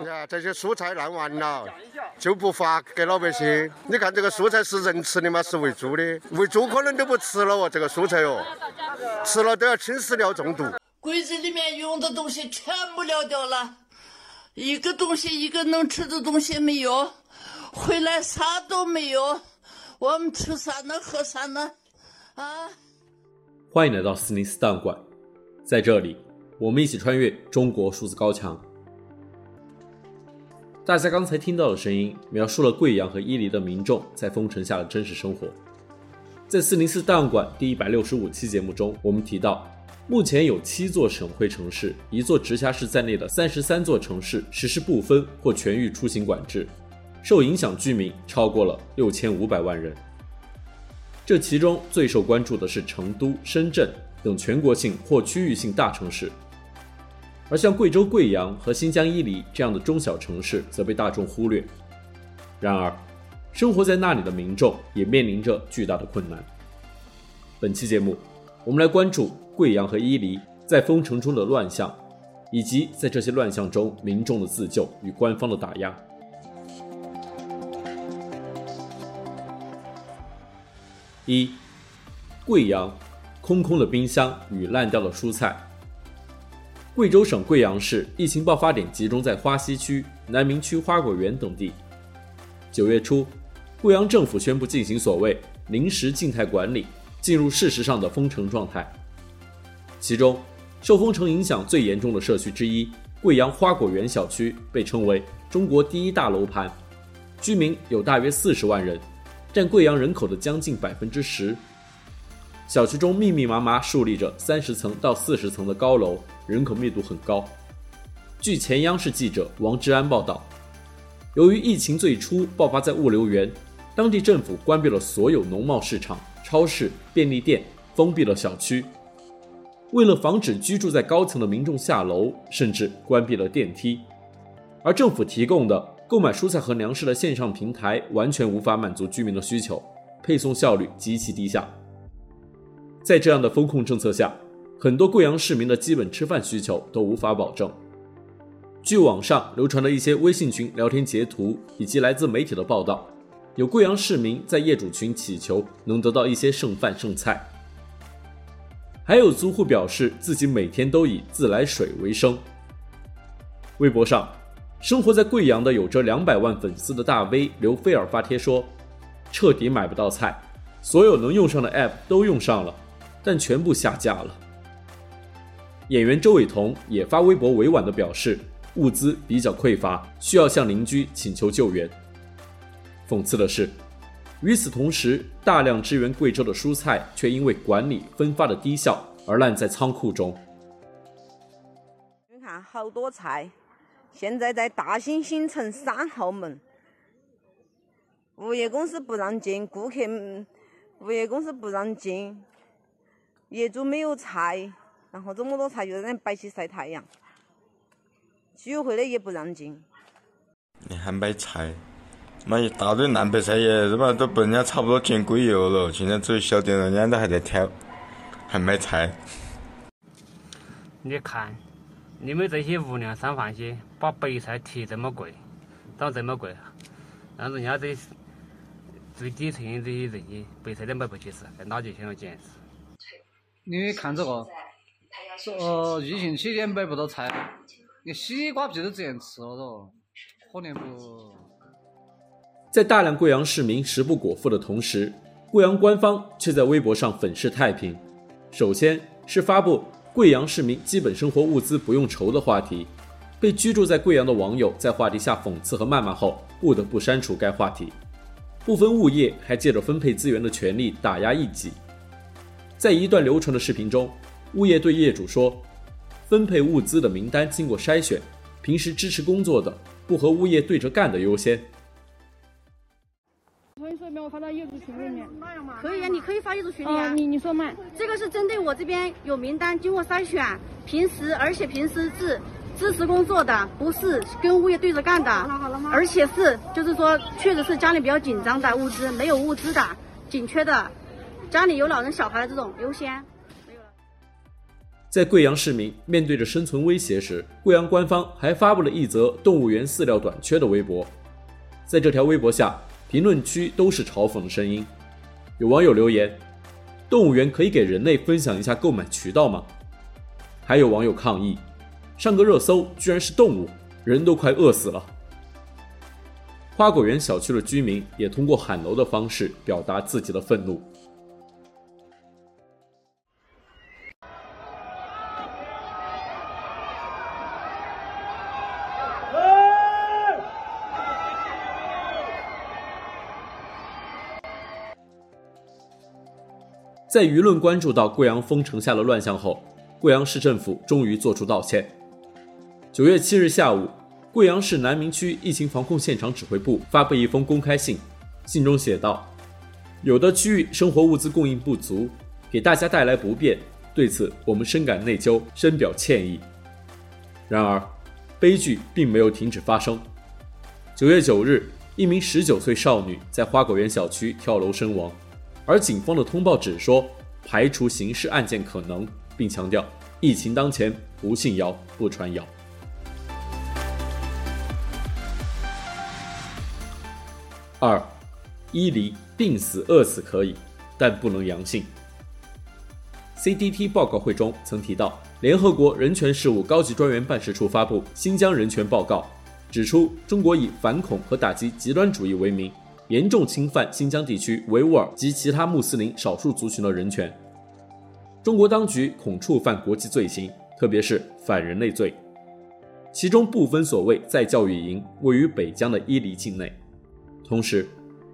你看这些蔬菜烂完了，就不发给老百姓。你看这个蔬菜是人吃的吗？是喂猪的？喂猪可能都不吃了哦，这个蔬菜哦，吃了都要青饲料中毒。柜子里面用的东西全部撂掉了，一个东西一个能吃的东西没有，回来啥都没有，我们吃啥呢？喝啥呢？啊！欢迎来到四零四档案馆，在这里，我们一起穿越中国数字高墙。大家刚才听到的声音，描述了贵阳和伊犁的民众在封城下的真实生活。在四零四档案馆第一百六十五期节目中，我们提到，目前有七座省会城市、一座直辖市在内的三十三座城市实施部分或全域出行管制，受影响居民超过了六千五百万人。这其中最受关注的是成都、深圳等全国性或区域性大城市。而像贵州贵阳和新疆伊犁这样的中小城市则被大众忽略。然而，生活在那里的民众也面临着巨大的困难。本期节目，我们来关注贵阳和伊犁在封城中的乱象，以及在这些乱象中民众的自救与官方的打压。一，贵阳，空空的冰箱与烂掉的蔬菜。贵州省贵阳市疫情爆发点集中在花溪区、南明区花果园等地。九月初，贵阳政府宣布进行所谓临时静态管理，进入事实上的封城状态。其中，受封城影响最严重的社区之一——贵阳花果园小区，被称为中国第一大楼盘，居民有大约四十万人，占贵阳人口的将近百分之十。小区中密密麻麻竖立着三十层到四十层的高楼，人口密度很高。据前央视记者王志安报道，由于疫情最初爆发在物流园，当地政府关闭了所有农贸市场、超市、便利店，封闭了小区。为了防止居住在高层的民众下楼，甚至关闭了电梯。而政府提供的购买蔬菜和粮食的线上平台完全无法满足居民的需求，配送效率极其低下。在这样的封控政策下，很多贵阳市民的基本吃饭需求都无法保证。据网上流传的一些微信群聊天截图以及来自媒体的报道，有贵阳市民在业主群祈求能得到一些剩饭剩菜。还有租户表示自己每天都以自来水为生。微博上，生活在贵阳的有着两百万粉丝的大 V 刘菲尔发帖说：“彻底买不到菜，所有能用上的 App 都用上了。”但全部下架了。演员周伟彤也发微博委婉地表示，物资比较匮乏，需要向邻居请求救援。讽刺的是，与此同时，大量支援贵州的蔬菜却因为管理分发的低效而烂在仓库中。你看，好多菜现在在大兴新城三号门，物业公司不让进，顾客物业公司不让进。业主没有菜，然后这么多菜就在那摆起晒太阳，居委会的也不让进。你还买菜？买一大堆烂白菜耶，这帮都被人家差不多见鬼油了。现在只有小店人家都还在挑，还买菜。你看，你们这些无良商贩些，把白菜提这么贵，涨这么贵，让人家这最底层的这些人些白菜都买不起吃，在哪几天了简直。你看这个，说呃，疫情期间买不到菜，连西瓜皮都直接吃了都，可怜不？在大量贵阳市民食不果腹的同时，贵阳官方却在微博上粉饰太平。首先是发布“贵阳市民基本生活物资不用愁”的话题，被居住在贵阳的网友在话题下讽刺和谩骂后，不得不删除该话题。部分物业还借着分配资源的权利打压异己。在一段流程的视频中，物业对业主说：“分配物资的名单经过筛选，平时支持工作的，不和物业对着干的优先。”可以说没有发到业主群里面，可以啊，你可以发业主群里啊。你你说嘛？这个是针对我这边有名单经过筛选，平时而且平时是支持工作的，不是跟物业对着干的。好了好了吗？而且是就是说，确实是家里比较紧张的物资，没有物资的，紧缺的。家里有老人、小孩的这种优先没有了。在贵阳市民面对着生存威胁时，贵阳官方还发布了一则动物园饲料短缺的微博。在这条微博下，评论区都是嘲讽的声音。有网友留言：“动物园可以给人类分享一下购买渠道吗？”还有网友抗议：“上个热搜居然是动物，人都快饿死了。”花果园小区的居民也通过喊楼的方式表达自己的愤怒。在舆论关注到贵阳封城下的乱象后，贵阳市政府终于做出道歉。九月七日下午，贵阳市南明区疫情防控现场指挥部发布一封公开信，信中写道：“有的区域生活物资供应不足，给大家带来不便，对此我们深感内疚，深表歉意。”然而，悲剧并没有停止发生。九月九日，一名十九岁少女在花果园小区跳楼身亡。而警方的通报只说排除刑事案件可能，并强调疫情当前，不信谣不传谣。二，伊犁病死饿死可以，但不能阳性。CDT 报告会中曾提到，联合国人权事务高级专员办事处发布《新疆人权报告》，指出中国以反恐和打击极端主义为名。严重侵犯新疆地区维吾尔及其他穆斯林少数族群的人权。中国当局恐触犯国际罪行，特别是反人类罪。其中部分所谓再教育营位于北疆的伊犁境内。同时，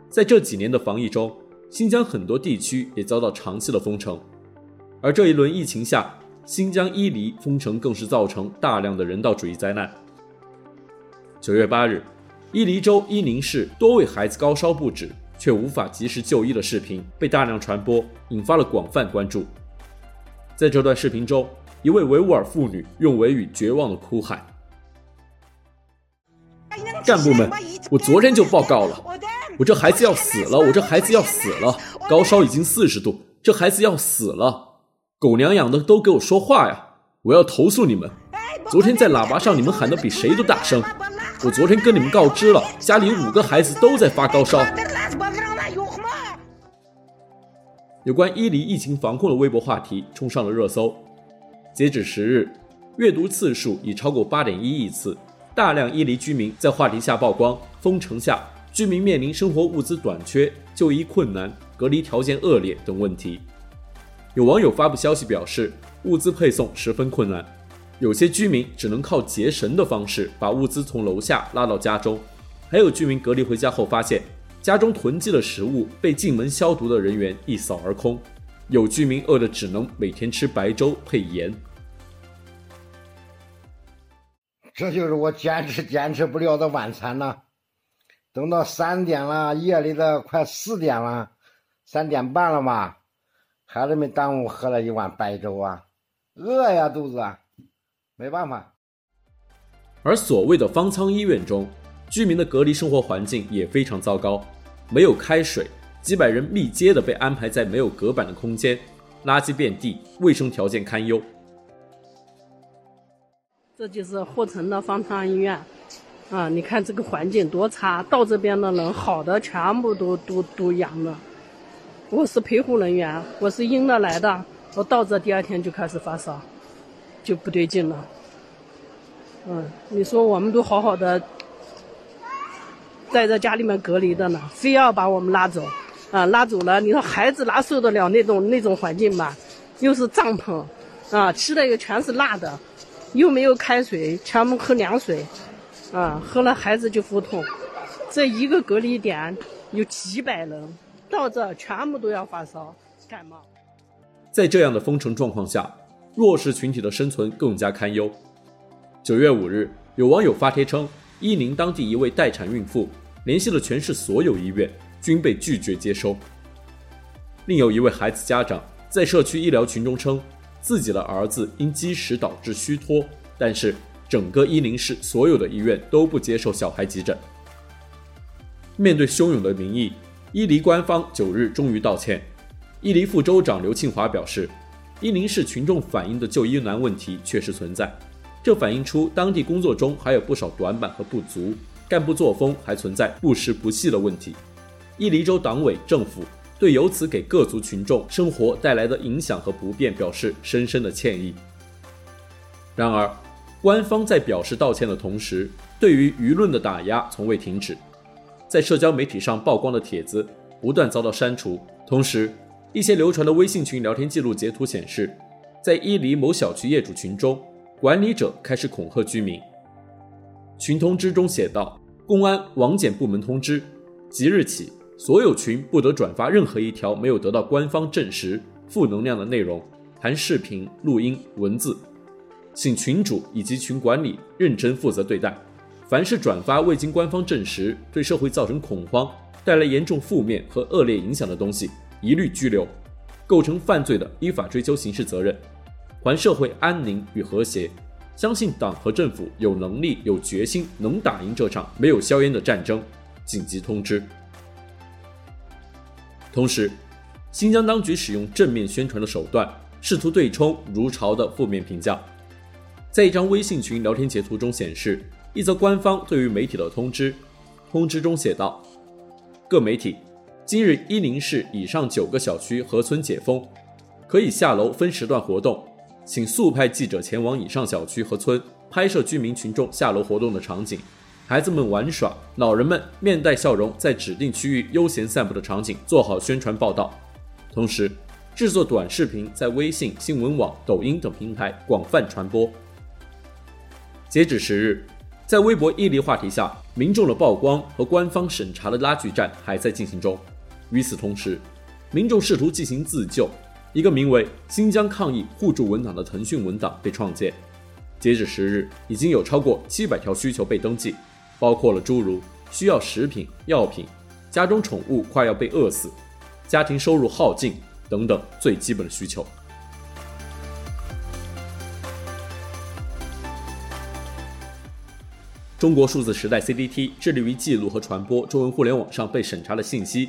在这几年的防疫中，新疆很多地区也遭到长期的封城。而这一轮疫情下，新疆伊犁封城更是造成大量的人道主义灾难。九月八日。伊犁州伊宁市多位孩子高烧不止，却无法及时就医的视频被大量传播，引发了广泛关注。在这段视频中，一位维吾尔妇女用维语绝望的哭喊：“干部们，我昨天就报告了，我这孩子要死了，我这孩子要死了，高烧已经四十度，这孩子要死了，狗娘养的都给我说话呀！我要投诉你们，昨天在喇叭上你们喊的比谁都大声。”我昨天跟你们告知了，家里五个孩子都在发高烧。有关伊犁疫情防控的微博话题冲上了热搜，截止十日，阅读次数已超过八点一亿次。大量伊犁居民在话题下曝光，封城下居民面临生活物资短缺、就医困难、隔离条件恶劣等问题。有网友发布消息表示，物资配送十分困难。有些居民只能靠结绳的方式把物资从楼下拉到家中，还有居民隔离回家后发现家中囤积的食物被进门消毒的人员一扫而空，有居民饿得只能每天吃白粥配盐。这就是我坚持坚持不了的晚餐呐，等到三点了，夜里的快四点了，三点半了嘛，孩子们耽误喝了一碗白粥啊，饿呀肚子。没办法，而所谓的方舱医院中，居民的隔离生活环境也非常糟糕，没有开水，几百人密接的被安排在没有隔板的空间，垃圾遍地，卫生条件堪忧。这就是霍城的方舱医院，啊，你看这个环境多差，到这边的人好的全部都都都阳了。我是陪护人员，我是阴的来的，我到这第二天就开始发烧。就不对劲了，嗯，你说我们都好好的，在这家里面隔离的呢，非要把我们拉走，啊，拉走了，你说孩子哪受得了那种那种环境吧？又是帐篷，啊，吃的又全是辣的，又没有开水，全部喝凉水，啊，喝了孩子就腹痛。这一个隔离点有几百人，到这全部都要发烧感冒。在这样的封城状况下。弱势群体的生存更加堪忧。九月五日，有网友发帖称，伊宁当地一位待产孕妇联系了全市所有医院，均被拒绝接收。另有一位孩子家长在社区医疗群中称，自己的儿子因积食导致虚脱，但是整个伊宁市所有的医院都不接受小孩急诊。面对汹涌的民意，伊犁官方九日终于道歉。伊犁副州长刘庆华表示。伊宁市群众反映的就医难问题确实存在，这反映出当地工作中还有不少短板和不足，干部作风还存在不时不细的问题。伊犁州党委政府对由此给各族群众生活带来的影响和不便表示深深的歉意。然而，官方在表示道歉的同时，对于舆论的打压从未停止，在社交媒体上曝光的帖子不断遭到删除，同时，一些流传的微信群聊天记录截图显示，在伊犁某小区业主群中，管理者开始恐吓居民。群通知中写道：“公安网检部门通知，即日起，所有群不得转发任何一条没有得到官方证实、负能量的内容，含视频、录音、文字。”请群主以及群管理认真负责对待，凡是转发未经官方证实、对社会造成恐慌、带来严重负面和恶劣影响的东西，一律拘留，构成犯罪的依法追究刑事责任，还社会安宁与和谐。相信党和政府有能力、有决心，能打赢这场没有硝烟的战争。紧急通知。同时，新疆当局使用正面宣传的手段，试图对冲如潮的负面评价。在一张微信群聊天截图中显示，一则官方对于媒体的通知。通知中写道：“各媒体，今日伊宁市以上九个小区和村解封，可以下楼分时段活动，请速派记者前往以上小区和村拍摄居民群众下楼活动的场景，孩子们玩耍，老人们面带笑容在指定区域悠闲散步的场景做好宣传报道，同时制作短视频在微信、新闻网、抖音等平台广泛传播。”截止十日，在微博伊犁话题下，民众的曝光和官方审查的拉锯战还在进行中。与此同时，民众试图进行自救，一个名为“新疆抗疫互助文档”的腾讯文档被创建。截止十日，已经有超过七百条需求被登记，包括了诸如需要食品、药品、家中宠物快要被饿死、家庭收入耗尽等等最基本的需求。中国数字时代 CDT 致力于记录和传播中文互联网上被审查的信息，